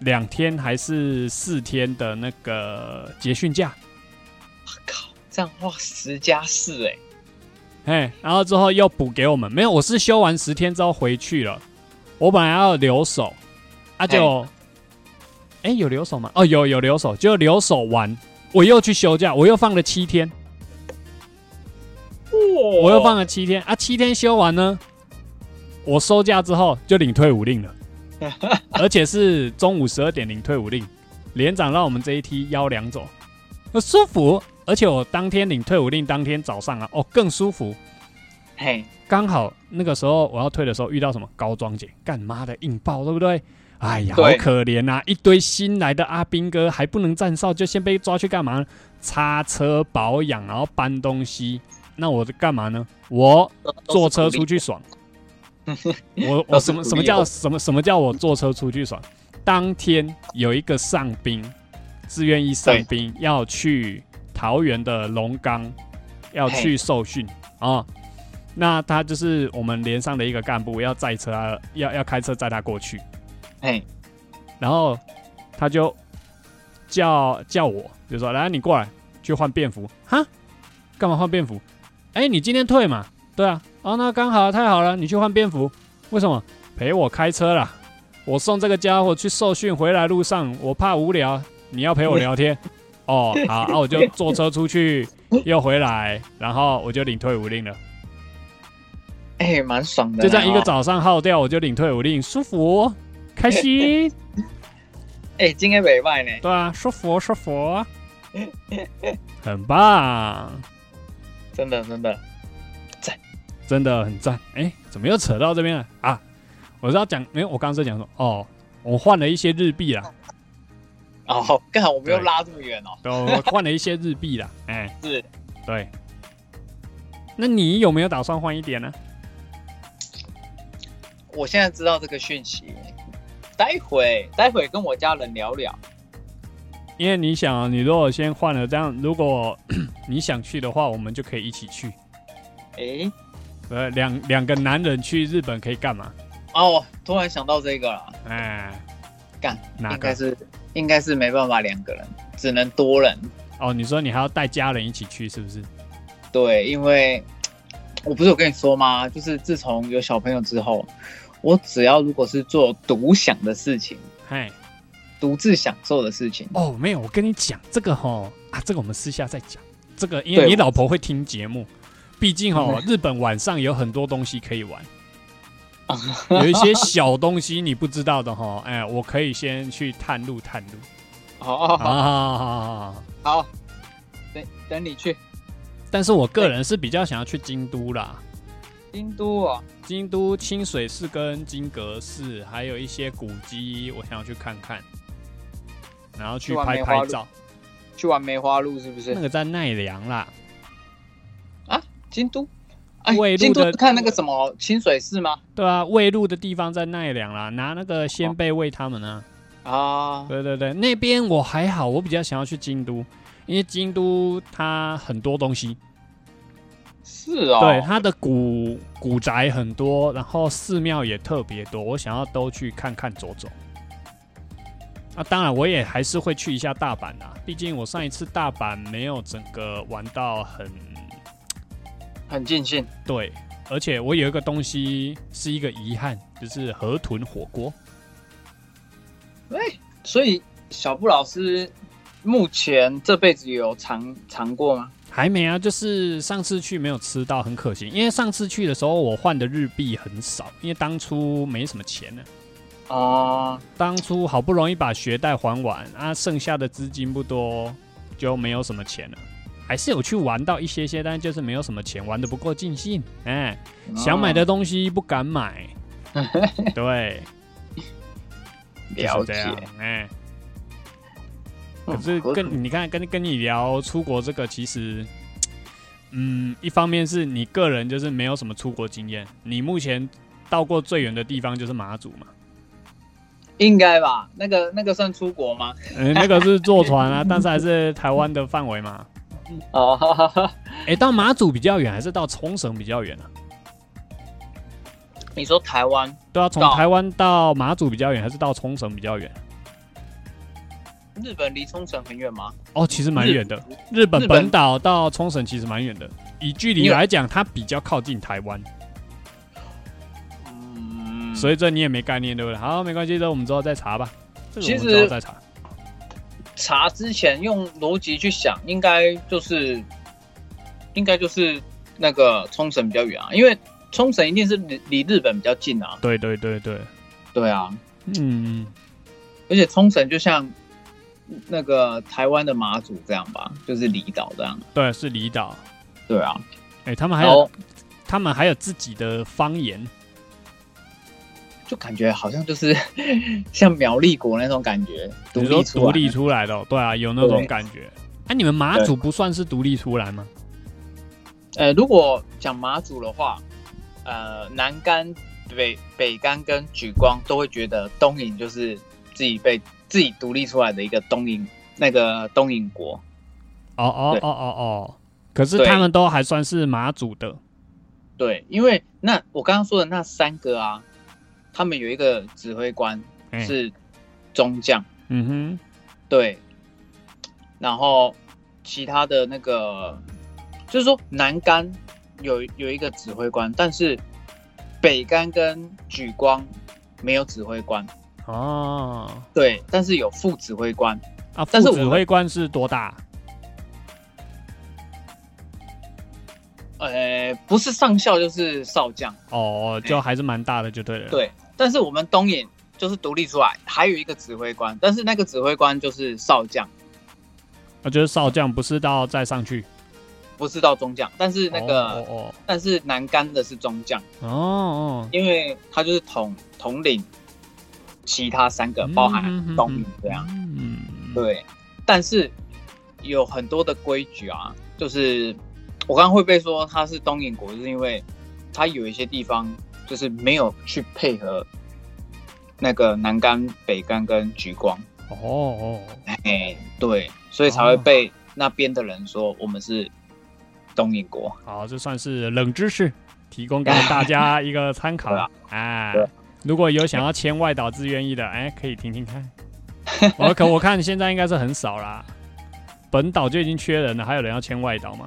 两天还是四天的那个节训假，我靠，这样哇十加四哎，嘿，然后之后又补给我们，没有，我是休完十天之后回去了，我本来要留守，啊就，哎、有留守吗？哦，有有留守，就留守完，我又去休假，我又放了七天，我又放了七天。啊，七天休完呢，我收假之后就领退伍令了，<laughs> 而且是中午十二点领退伍令，连长让我们这一梯幺两走，呃舒服，而且我当天领退伍令，当天早上啊，哦更舒服，嘿，刚好那个时候我要退的时候遇到什么高装姐，干妈的硬爆，对不对？哎呀，好可怜呐、一堆新来的阿兵哥还不能站哨，就先被抓去干嘛呢？擦车保养，然后搬东西。那我干嘛呢？我坐车出去爽。<laughs> 我我什么什么叫什么什么叫我坐车出去爽？当天有一个上兵，自愿意上兵要去桃园的龙岗，要去受训啊。那他就是我们连上的一个干部，要载车啊，要要开车载他过去。嘿，然后他就叫叫我，就说来你过来去换便服，哈，干嘛换便服？哎，你今天退嘛？对啊，哦，那刚好太好了，你去换便服，为什么？陪我开车啦，我送这个家伙去受训，回来路上我怕无聊，你要陪我聊天。<laughs> 哦，好，啊，我就坐车出去，又回来，然后我就领退伍令了。哎，蛮爽的，就这样一个哦。早上耗掉，我就领退伍令，舒服，开心。<laughs> 哎，今天没卖呢，对啊，舒服舒服，<laughs> 很棒，真的真的。真的很赞。哎、怎么又扯到这边了啊？我是要讲，没有，我刚刚是讲说，哦，我换了一些日币啦，哦，刚好我们又拉这么远哦。对，我换了一些日币啦，<laughs> 哎、是，对。那你有没有打算换一点呢？我现在知道这个讯息，待会待会跟我家人聊聊。因为你想啊，你如果先换了，这样如果 <coughs> 你想去的话，我们就可以一起去。哎，呃，两两个男人去日本可以干嘛？哦，突然想到这个了，哎，干，哪个？应该是应该是没办法两个人，只能多人。哦，你说你还要带家人一起去，是不是？对，因为我不是有跟你说吗？就是自从有小朋友之后，我只要如果是做独享的事情，嘿。独自享受的事情，哦，没有，我跟你讲这个哈啊，这个我们私下再讲。这个因为你老婆会听节目，毕竟哈日本晚上有很多东西可以玩。<laughs> 有一些小东西你不知道的哈，哎，我可以先去探路探路。好好好啊，好，等等你去但是我个人是比较想要去京都啦，京都啊，京都清水寺跟金阁寺，还有一些古迹，我想要去看看，然后去拍拍照。去玩梅花鹿是不是？那个在奈良啦，啊京都，哎魏，路京都的看那个什么清水寺吗？对啊，喂鹿的地方在奈良啦，拿那个鲜贝喂他们呢、啊，对对对，那边我还好，我比较想要去京都，因为京都它很多东西，是哦，对它的古古宅很多，然后寺庙也特别多，我想要都去看看走走。啊，当然我也还是会去一下大阪啦，毕竟我上一次大阪没有整个玩到很很尽兴。对，而且我有一个东西是一个遗憾，就是河豚火锅。哎，所以小布老师目前这辈子有尝尝过吗？还没啊，就是上次去没有吃到，很可惜。因为上次去的时候我换的日币很少，因为当初没什么钱呢。哦，当初好不容易把学贷还完啊，剩下的资金不多，就没有什么钱了。还是有去玩到一些些，但就是没有什么钱，玩的不够尽兴。哎、想买的东西不敢买。<laughs> 对，了解可是跟你看跟跟你聊出国这个，其实，嗯，一方面是你个人就是没有什么出国经验，你目前到过最远的地方就是马祖嘛，应该吧？那个那个算出国吗？嗯、那个是坐船啊，但是还是台湾的范围嘛。哦，哈哈哈哎、到马祖比较远，还是到冲绳比较远啊？你说台湾对啊，从台湾到马祖比较远，还是到冲绳比较远？日本离冲绳很远吗？哦，其实蛮远的。日日本本本岛到冲绳其实蛮远的，以距离来讲，它比较靠近台湾，嗯，所以这你也没概念，对不对？好，没关系，这我们之后再查吧。这个我们其实之后再查。查之前用逻辑去想，应该就是应该就是那个冲绳比较远啊，因为冲绳一定是离离日本比较近啊。对对对对，对啊，嗯，而且冲绳就像那个台湾的马祖这样吧，就是离岛这样。对，是离岛。对啊，哎、他们还有他们还有自己的方言。就感觉好像就是 <laughs> 像苗栗国那种感觉，独立独立出来的哦、对啊，有那种感觉。哎、你们马祖不算是独立出来吗？呃，如果讲马祖的话，呃，南干、北北干跟莒光都会觉得东引就是自己被自己独立出来的一个东瀛那个东瀛国。哦哦哦哦哦，可是他们都还算是马祖的。对，因为那我刚刚说的那三个啊，他们有一个指挥官哎是中将，嗯哼。对，然后其他的那个就是说南干有有一个指挥官，但是北干跟举光没有指挥官。哼，哦，对，但是有副指挥官，啊，但是指挥官是多大？呃，不是上校就是少将，哦，就还是蛮大的，就对了。，对。但是我们东引就是独立出来，还有一个指挥官，但是那个指挥官就是少将，我觉得少将不是到再上去。不是到中将。但是那个，哦但是南干的是中将，哦哦因为他就是统统领其他三个，哦，包含嗯东影这样。。嗯，对，但是有很多的规矩啊，就是我刚刚会被说它是东影国，就是因为它有一些地方就是没有去配合那个南干、北干跟橘光，哦哦，哎，对，所以才会被那边的人说我们是东影国。好，这算是冷知识，提供给大家一个参考 <laughs> 对啊。哎对，如果有想要签外岛自愿意的，哎，可以听听看。<laughs> 我可我看现在应该是很少啦，本岛就已经缺人了，还有人要签外岛吗？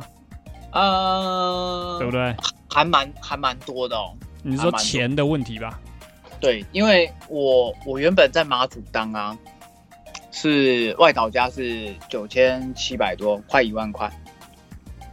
呃，对不对？还蛮还蛮多的哦。你说钱的问题吧？对，因为我我原本在马祖当啊，是外岛家是九千七百多，快一万块，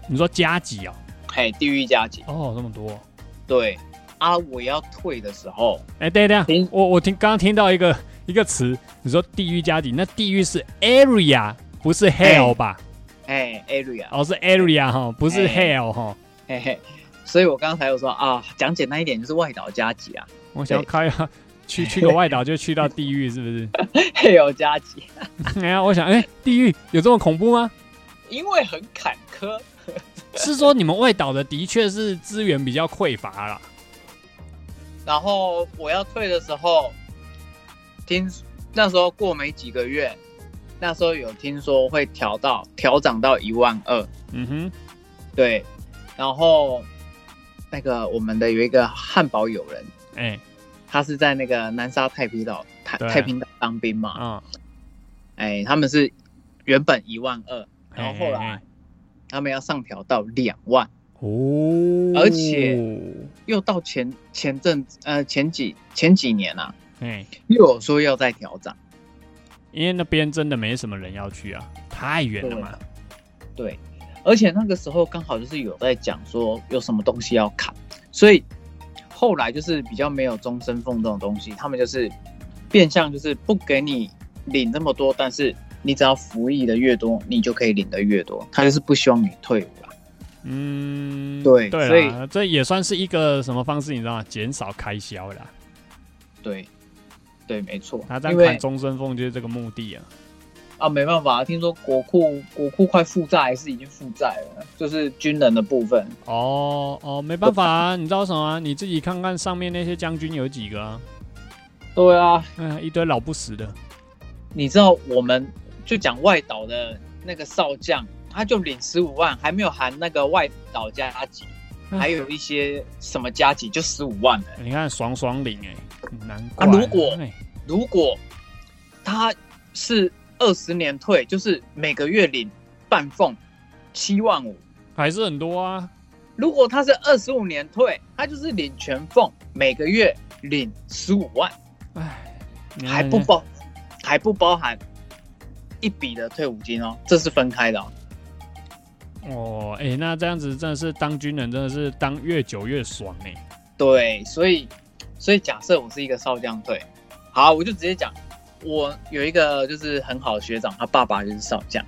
你说加级哦？嘿，地狱加级。哦，这么多。对啊，我要退的时候，哎，等一下，我我听刚刚听到一个一个词，你说地狱加底，那地狱是 area 不是 hell 吧？哎，area，哦，是 area 哈，不是哎 hell 哈。嘿嘿，所以我刚才有说啊，讲简单一点就是外岛加急啊，我想要开啊，去去个外岛就去到地狱，是不是？？<laughs> hell 加急，<laughs> 哎呀，我想，哎，地狱有这么恐怖吗？因为很坎坷。<laughs> 是说你们外岛的的确是资源比较匮乏啦。然后我要退的时候，听那时候过没几个月，那时候有听说会调到调涨到一万二，嗯哼，对，然后那个我们的有一个汉堡友人，哎，他是在那个南沙太平岛太太平岛当兵嘛，啊，哎，他们是原本一万二，然后后来他们要上调到两万，哦，而且又到前前阵呃前几前几年啊，哎，又有说要再调涨。因为那边真的没什么人要去啊，太远了嘛。对，而且那个时候刚好就是有在讲说有什么东西要砍，所以后来就是比较没有终身俸这种东西，他们就是变相就是不给你领那么多，但是你只要服役的越多，你就可以领的越多，他就是不希望你退伍啦。嗯，对所以这也算是一个什么方式，你知道吗？减少开销啦。对，对，没错他，在因为砍终身俸就是这个目的啊。啊没办法，听说国库国库快负债，还是已经负债了，就是军人的部分。哦哦，没办法啊，你知道什么啊？你自己看看上面那些将军有几个啊？对啊，嗯，一堆老不死的。你知道我们就讲外岛的那个少将，他就领十五万，还没有含那个外岛加级，唉还有一些什么加级就十五万了。你看爽爽领哎、难怪。啊如果哎如果他是二十年退，就是每个月领半俸七万五。还是很多啊，如果他是二十五年退，他就是领全俸，每个月领十五万，哎，还不包还不包含一笔的退伍金哦，这是分开的哦。哦，哎、那这样子真的是当军人，真的是当越久越爽哎、对，所以所以假设我是一个少将队，好，我就直接讲，我有一个就是很好的学长，他爸爸就是少将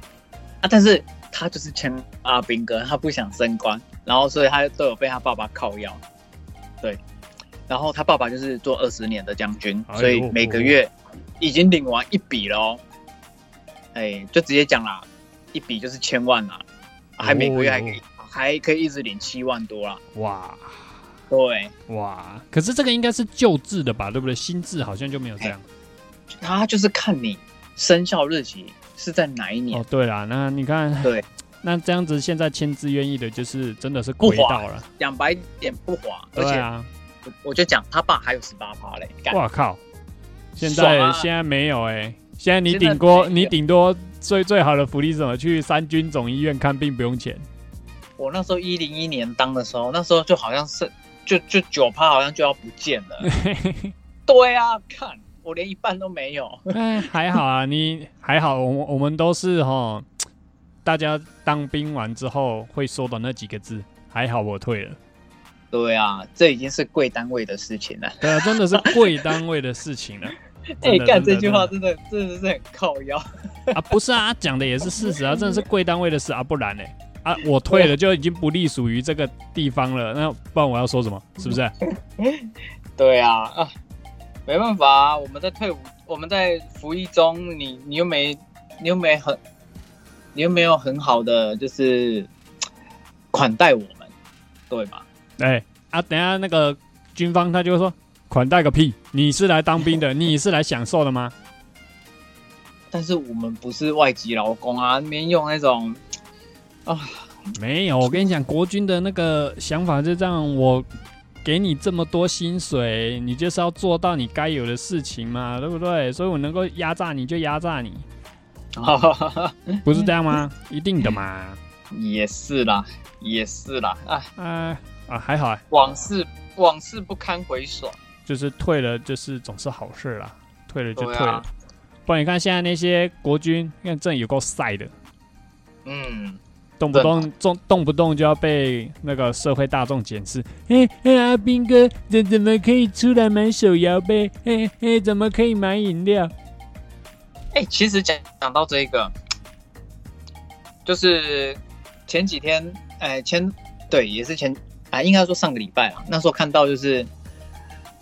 啊，但是他就是签阿兵哥，他不想升官，然后所以他都有被他爸爸靠腰，对，然后他爸爸就是做二十年的将军，哎所以每个月已经领完一笔了哦，哎，就直接讲啦，一笔就是千万啦，还每个月还可以、还可以一直领七万多啦，哇对。哇，可是这个应该是旧制的吧，对不对？新制好像就没有这样。他就是看你生效日期是在哪一年。哦，对啦，那你看，对，<laughs> 那这样子现在签字愿意的，就是真的是亏到了。讲白一点不划，而且对啊，我我就讲他爸还有十八趴嘞，干哇靠！现在、啊现在没有哎、现在你顶多你顶多最最好的福利是什么？去三军总医院看病不用钱。我那时候一零一年当的时候，那时候就好像是就就九趴好像就要不见了。<laughs> 对啊，看我连一半都没有。哎，还好啊，你还好，我们我们都是哈，大家当兵完之后会说的那几个字，还好我退了。对啊，这已经是贵单位的事情了。对啊，真的是贵单位的事情了。<laughs> 哎、干这句话真的真的是很靠腰。<laughs> 啊，不是啊，讲的也是事实啊，<laughs> 真的是贵单位的事啊，不然呢？啊，我退了就已经不隶属于这个地方了，那不然我要说什么？是不是？对啊，啊，没办法啊，我们在退伍，我们在服役中，你你又没，你又没很，你又没有很好的就是款待我们，对吧？哎啊，等一下那个军方他就会说款待个屁，你是来当兵的，<laughs> 你是来享受的吗？但是我们不是外籍劳工啊，那边用那种啊，没有，我跟你讲，国军的那个想法是这样，我给你这么多薪水，你就是要做到你该有的事情嘛，对不对？所以我能够压榨你就压榨你，<laughs> 不是这样吗？一定的嘛。也是啦，也是啦，啊，啊啊，还好啊，往事往事不堪回首。就是退了，就是总是好事啦，退了就退了。不然你看现在那些国军，看真的有够晒的，嗯，动不动动动不动就要被那个社会大众检视。哎哎，阿斌哥，怎怎么可以出来买手摇杯？哎哎，怎么可以买饮料？哎，其实讲讲到这个，就是前几天，哎前对，也是前啊，应该说上个礼拜啊，那时候看到就是，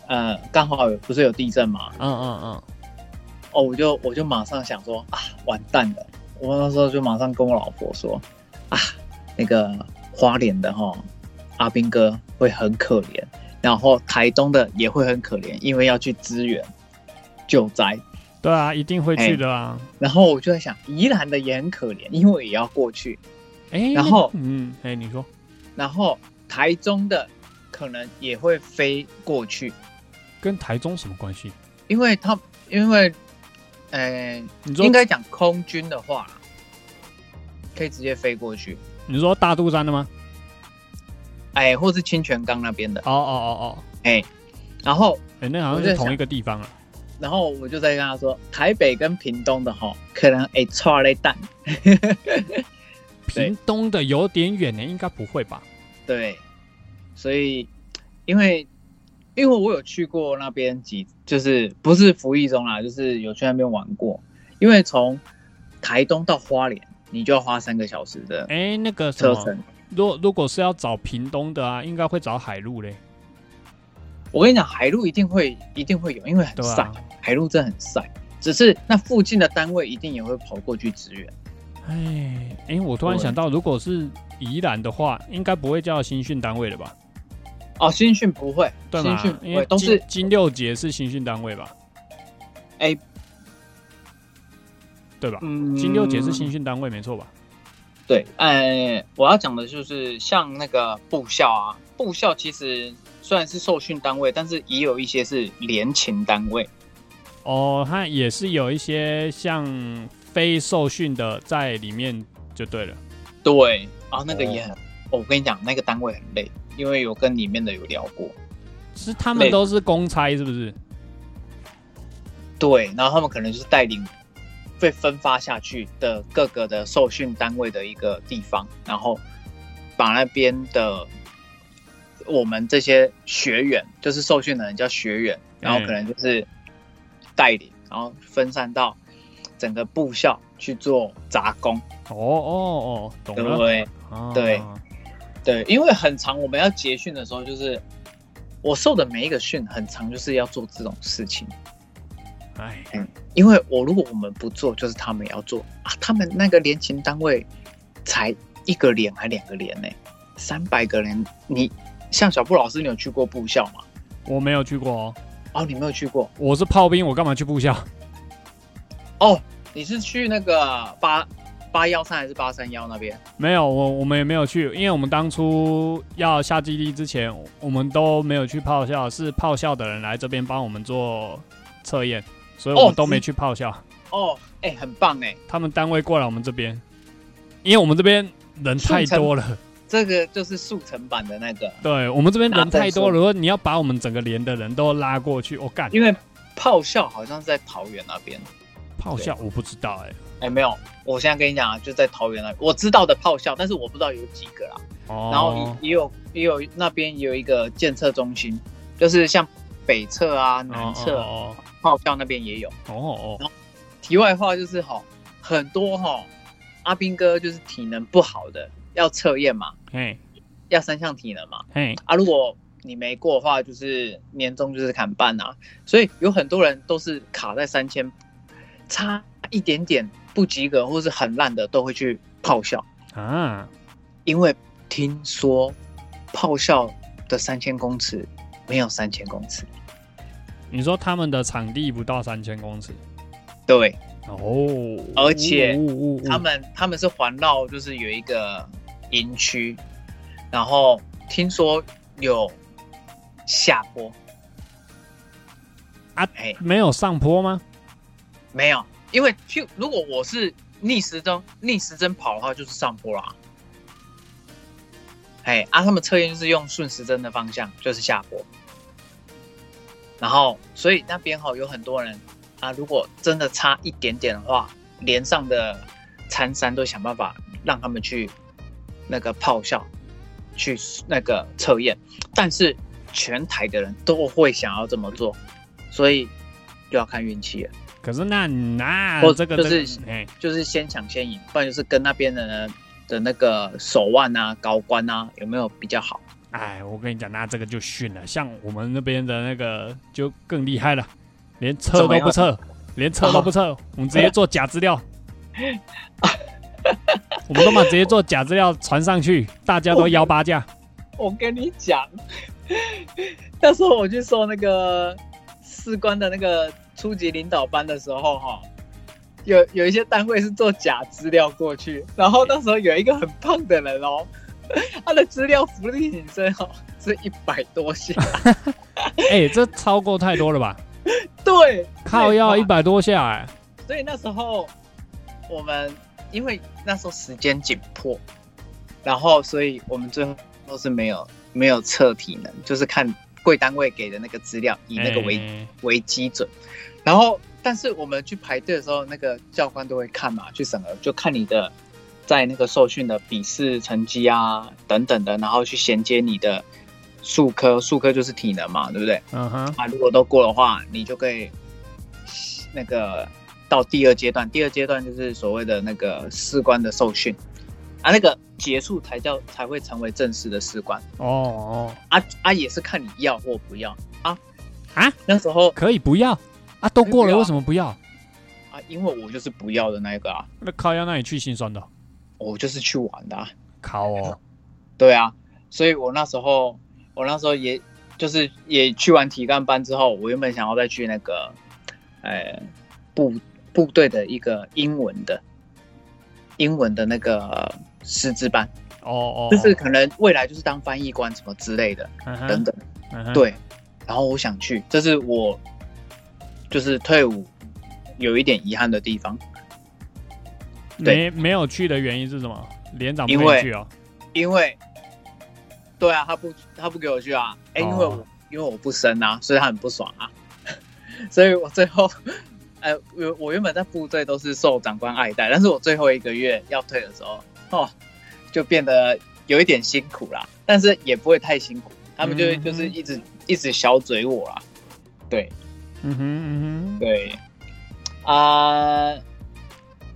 呃，刚好有不是有地震嘛？嗯嗯嗯。哦，我就我就马上想说啊，完蛋了！我那时候就马上跟我老婆说。啊，那个花莲的哈阿兵哥会很可怜，然后台东的也会很可怜，因为要去支援救灾。对啊，一定会去的啊。然后我就在想，宜兰的也很可怜，因为也要过去。哎，然后嗯，哎，你说，然后台中的可能也会飞过去，跟台中什么关系？因为他因为，呃，应该讲空军的话。可以直接飞过去。你说大肚山的吗？哎，或是清泉岗那边的。哦哦哦哦，哎，然后哎，那好像是同一个地方啊。然后我就在跟他说，台北跟屏东的哈，可能哎差了一蛋。<laughs> 屏东的有点远呢，应该不会吧？对，所以因为因为我有去过那边几，就是不是服役中啦，就是有去那边玩过。因为从台东到花莲。你就要花三个小时的哎，那个车程。如如果是要找屏东的啊，应该会找海路嘞。我跟你讲，海路一定会一定会有，因为很晒，海路真的很晒。只是那附近的单位一定也会跑过去支援。哎哎，我突然想到，如果是宜兰的话，应该不会叫新训单位了吧？哦，新训不会，新训因为都是金六节是新训单位吧？哎。对吧？嗯金六节是新训单位，没错吧？对，哎，我要讲的就是像那个部校啊，部校其实虽然是受训单位，但是也有一些是联勤单位。哦，它也是有一些像非受训的在里面，就对了。对，啊，那个也很，我跟你讲，那个单位很累，因为有跟里面的有聊过，是他们都是公差，是不是？对，然后他们可能就是带领。被分发下去的各个的受训单位的一个地方，然后把那边的我们这些学员，就是受训的人叫学员，然后可能就是带领，然后分散到整个部校去做杂工。哦哦哦，懂了。对对对，因为很长，我们要结训的时候，就是我受的每一个训很长，就是要做这种事情。哎，嗯，因为我如果我们不做，就是他们要做啊。他们那个联勤单位才一个连还两个连呢，三百个人。你像小布老师，你有去过部校吗？我没有去过哦。哦，你没有去过？我是炮兵，我干嘛去部校？哦，你是去那个八八幺三还是八三幺那边？没有，我我们也没有去，因为我们当初要下基地之前，我们都没有去炮校，是炮校的人来这边帮我们做测验。所以我们都没去炮校哦，哎，很棒哎！他们单位过来我们这边，因为我们这边人太多了。这个就是速成版的那个。对我们这边人太多，如果你要把我们整个连的人都拉过去，我干。因为炮校好像是在桃园那边。炮校我不知道哎，哎没有，我现在跟你讲啊，就在桃园那，我知道的炮校，但是我不知道有几个啦。哦。然后也有也有那边有一个检测中心，就是像北侧啊、南侧。哦。炮校那边也有哦哦。然后题外话就是哈，很多哈阿兵哥就是体能不好的要测验嘛，嘿，要三项体能嘛，嘿啊，如果你没过的话，就是年终就是砍半啊。所以有很多人都是卡在三千，差一点点不及格或是很烂的都会去炮校啊，因为听说炮校的三千公尺没有三千公尺。你说他们的场地不到三千公尺，对哦，而且他们他们是环绕，就是有一个营区，然后听说有下坡啊，没有上坡吗？没有，因为就如果我是逆时针逆时针跑的话，就是上坡啦。哎啊，他们测验就是用顺时针的方向，就是下坡。然后，所以那边哈有很多人啊，如果真的差一点点的话，连上的参山都想办法让他们去那个炮校去那个测验，但是全台的人都会想要这么做，所以就要看运气了。可是那那或这个就是哎，就是先抢先赢，不然就是跟那边的人的那个手腕啊、高官啊有没有比较好？哎，我跟你讲，那这个就逊了。像我们那边的那个就更厉害了，连测都不测，连测都不测，我们直接做假资料。<laughs> 我们都把直接做假资料传上去，大家都幺八架。我跟你讲，那时候我去收那个士官的那个初级领导班的时候，哈，有有一些单位是做假资料过去，然后那时候有一个很胖的人哦，<laughs> 他的资料福利挺身哦是一百多下，<laughs> 哎、这超过太多了吧？<laughs> 对，靠要一百多下哎、所以那时候我们因为那时候时间紧迫，然后所以我们最后都是没有没有测体能，就是看贵单位给的那个资料，以那个为、哎为基准。然后，但是我们去排队的时候，那个教官都会看嘛，去审核，就看你的在那个受训的笔试成绩啊等等的，然后去衔接你的数科，数科就是体能嘛，对不对？嗯哼，啊，如果都过的话，你就可以那个到第二阶段。第二阶段就是所谓的那个士官的受训啊，那个结束才叫才会成为正式的士官。哦哦，啊啊，也是看你要或不要。啊啊。那时候可以不要？啊？都过了，为什么不要？啊，因为我就是不要的那一个啊，那靠要，那你去心酸的？哦我就是去玩的、啊，靠哦，<laughs> 对啊，所以我那时候我那时候也就是也去完体干班之后，我原本想要再去那个呃部部队的一个英文的英文的那个师资班，哦哦，就是可能未来就是当翻译官什么之类的嗯等等。嗯对，然后我想去，这是我就是退伍有一点遗憾的地方，没没有去的原因是什么？连长不因为给去哦。因为对啊，他不他不给我去啊，哎、因为我、哦因为我不生啊，所以他很不爽啊，<laughs> 所以我最后。呃，我我原本在部队都是受长官爱戴，但是我最后一个月要退的时候，哦，就变得有一点辛苦啦，但是也不会太辛苦，他们就就是一直一直小嘴我啦，对嗯哼嗯哼，对，啊、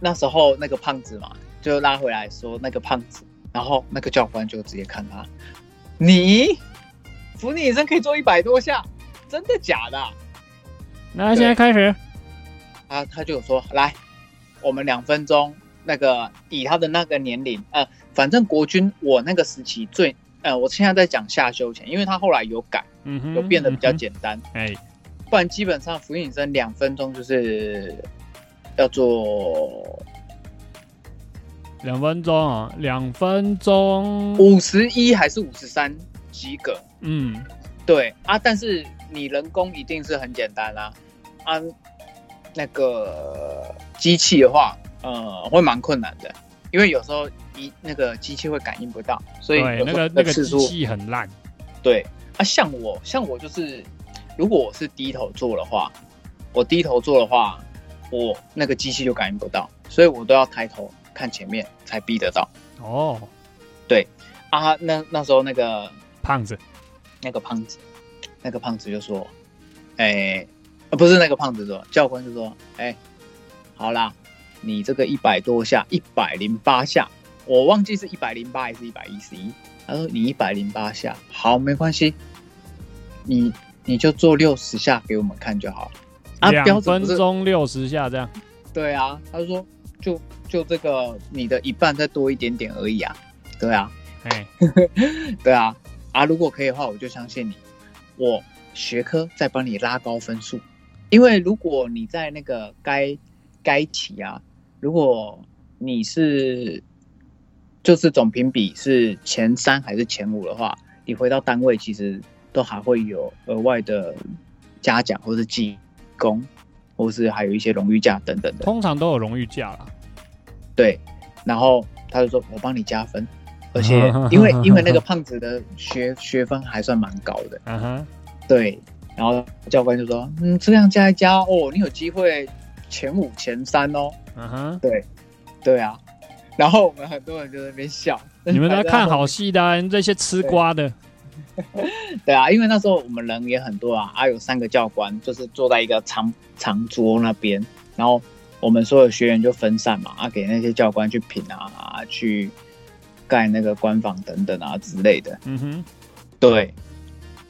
那时候那个胖子嘛，就拉回来说那个胖子，然后那个教官就直接看他，你扶你一生可以做一百多下，真的假的啊？那现在开始。他他就有说来，我们两分钟，那个以他的那个年龄，呃，反正国军我那个时期最，呃，我现在在讲下休前，因为他后来有改，嗯哼，有变得比较。简单，哎，不然基本上俯卧撑两分钟就是要做两分钟啊，两分钟。五十一还是五十三及格，嗯，对啊，但是你人工一定是很简单啦、啊，那个机器的话，呃，会蛮困难的，因为有时候一那个机器会感应不到，所以那个那个机器很烂。对啊，像我像我就是，如果我是低头做的话，我低头做的话，我那个机器就感应不到，所以我都要抬头看前面才逼得到哦，对啊。那那时候那个胖子。那个胖子，那个胖子就说：“哎、呃不是那个胖子说，教官就说：哎、好啦，你这个一百多下，一百零八下，我忘记是一百零八还是一百一十一。他说你一百零八下，好，没关系，你你就做六十下给我们看就好。啊，标两准分钟六十下这样。对啊，他就说就就这个你的一半再多一点点而已啊，对啊，哎，<laughs> 对啊，啊，如果可以的话，我就相信你，我学科再帮你拉高分数，因为如果你在那个该该题啊，如果你是就是总评比是前三还是前五的话，你回到单位其实都还会有额外的嘉奖或是记功，或是还有一些荣誉价等等的。通常都有荣誉价啦。对，然后他就说我帮你加分，而且 <laughs> 因为因为那个胖子的学学分还算蛮高的，嗯哼，对，然后教官就说，嗯，这样加一加哦，你有机会前五前三哦，嗯哼，对，对啊，然后我们很多人就在那边笑，<laughs> 你们在看好戏的、啊，这些吃瓜的，<laughs> 对啊，因为那时候我们人也很多啊，啊有三个教官，就是坐在一个长长桌那边，然后我们所有学员就分散嘛，啊给那些教官去品啊，啊去盖那个官房等等啊之类的，嗯哼，对，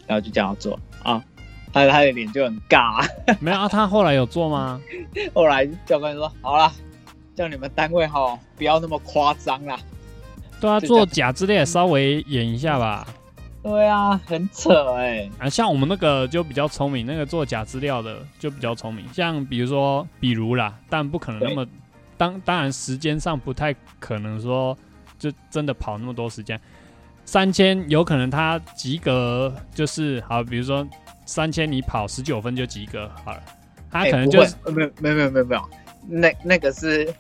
然后就这样做。啊，他他的脸就很尬、<laughs> 没有啊，他后来有做吗？<laughs> 后来教官说好啦，叫你们单位哈不要那么夸张啦，对啊，做假资料也稍微演一下吧。对啊，很扯哎、啊，像我们那个就比较聪明，那个做假资料的就比较聪明。像比如说，比如啦，但不可能那么，当当然时间上不太可能说就真的跑那么多时间。三千有可能他及格就是好，比如说三千你跑十九分就及格好了，他可能就是、会没有没有没有没有没有，那那个是，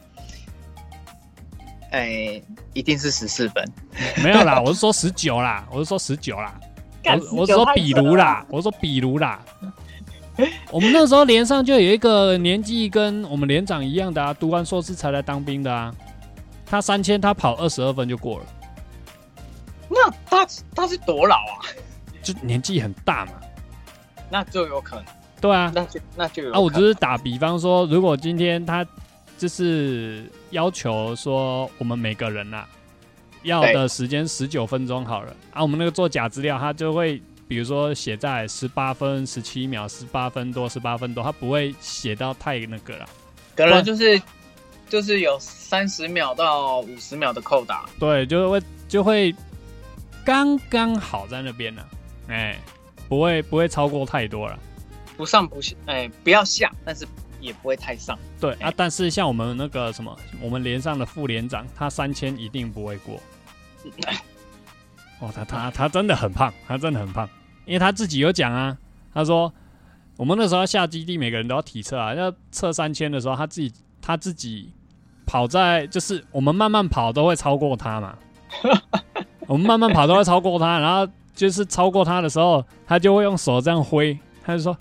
哎、一定是十四分。<laughs> 没有啦，我是说十九啦，我是说十九啦。我我是说比如啦，我说比如啦。我们那时候连上就有一个年纪跟我们连长一样的啊，读完硕士才来当兵的啊。他三千，他跑二十二分就过了，那他他是多老啊？就年纪很大嘛。那就有可能，对啊，那就那就有啊，我可能只是打比方说，如果今天他就是要求说我们每个人呐、要的时间十九分钟好了啊，我们那个做假资料，他就会比如说写在十八分十七秒、十八分多、十八分多，他不会写到太那个了。可能就是就是有三十秒到五十秒的扣打。对，就会就会刚刚好在那边呢、哎、不会不会超过太多了。不上不下，哎、不要下，但是也不会太上。对啊哎，但是像我们那个什么，我们连上的副连长，他三千一定不会过。<laughs> 哦，他他他真的很胖，他真的很胖，因为他自己有讲啊，他说我们那时候要下基地，每个人都要体测啊，要测三千的时候，他自己他自己跑在，就是我们慢慢跑都会超过他嘛，<laughs> 我们慢慢跑都会超过他，然后就是超过他的时候，他就会用手这样挥，他就说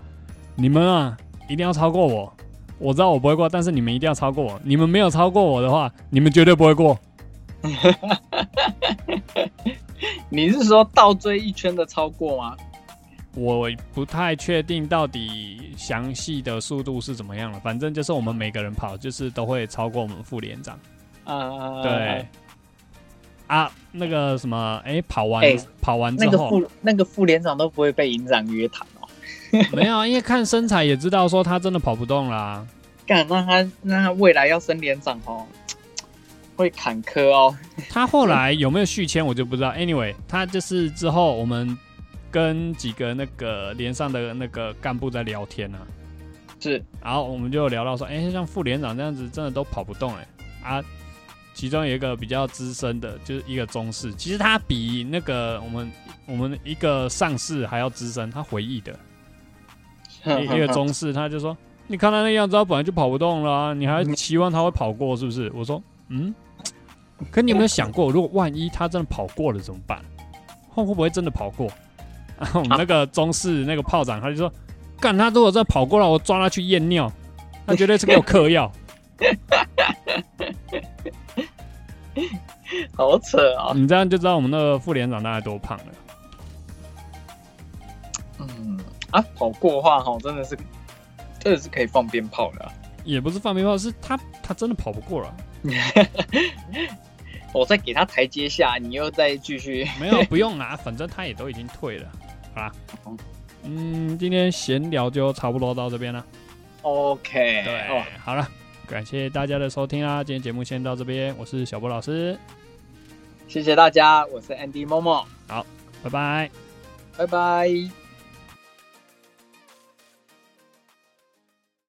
你们啊一定要超过我，我知道我不会过，但是你们一定要超过我，你们没有超过我的话，你们绝对不会过。<laughs> 你是说倒追一圈的超过吗？我不太确定到底详细的速度是怎么样了，反正就是我们每个人跑，就是都会超过我们副连长。呃，对，啊，那个什么，哎、跑完、哎跑完之后那个，副那个副连长都不会被营长约谈哦。<laughs> 没有，啊因为看身材也知道说他真的跑不动啦。干，那他那他未来要升连长哦，会坎坷哦。他后来有没有续签我就不知道。Anyway，他就是之后我们跟几个那个连上的那个干部在聊天啊，是，然后我们就聊到说，哎、像副连长这样子真的都跑不动哎、啊。其中有一个比较资深的，就是一个中士，其实他比那个我们我们一个上士还要资深。他回忆的 <laughs> 一一个中士，他就说：“你看他那样子，他本来就跑不动了啊、你还期望他会跑过是不是？”我说：“嗯。”可你有没有想过，如果万一他真的跑过了怎么办？会会不会真的跑过？然后，我们那个中式那个炮长他就说：“干他如果真的跑过了，我抓他去验尿，他绝对是给我嗑药。<laughs> <laughs> 好扯啊、你这样就知道我们那个副连长大概多胖了。嗯啊，跑过的话哈，真的是真的是可以放鞭炮的啊、也不是放鞭炮，是他他真的跑不过了。<laughs> 我再给他台阶下，你又再继续。没有，不用啦，反正他也都已经退了。好啦，嗯，今天闲聊就差不多到这边了。OK，对，哦，好了，感谢大家的收听啦，今天节目先到这边，我是小波老师，谢谢大家，我是 Andy 默默，好拜拜。拜拜。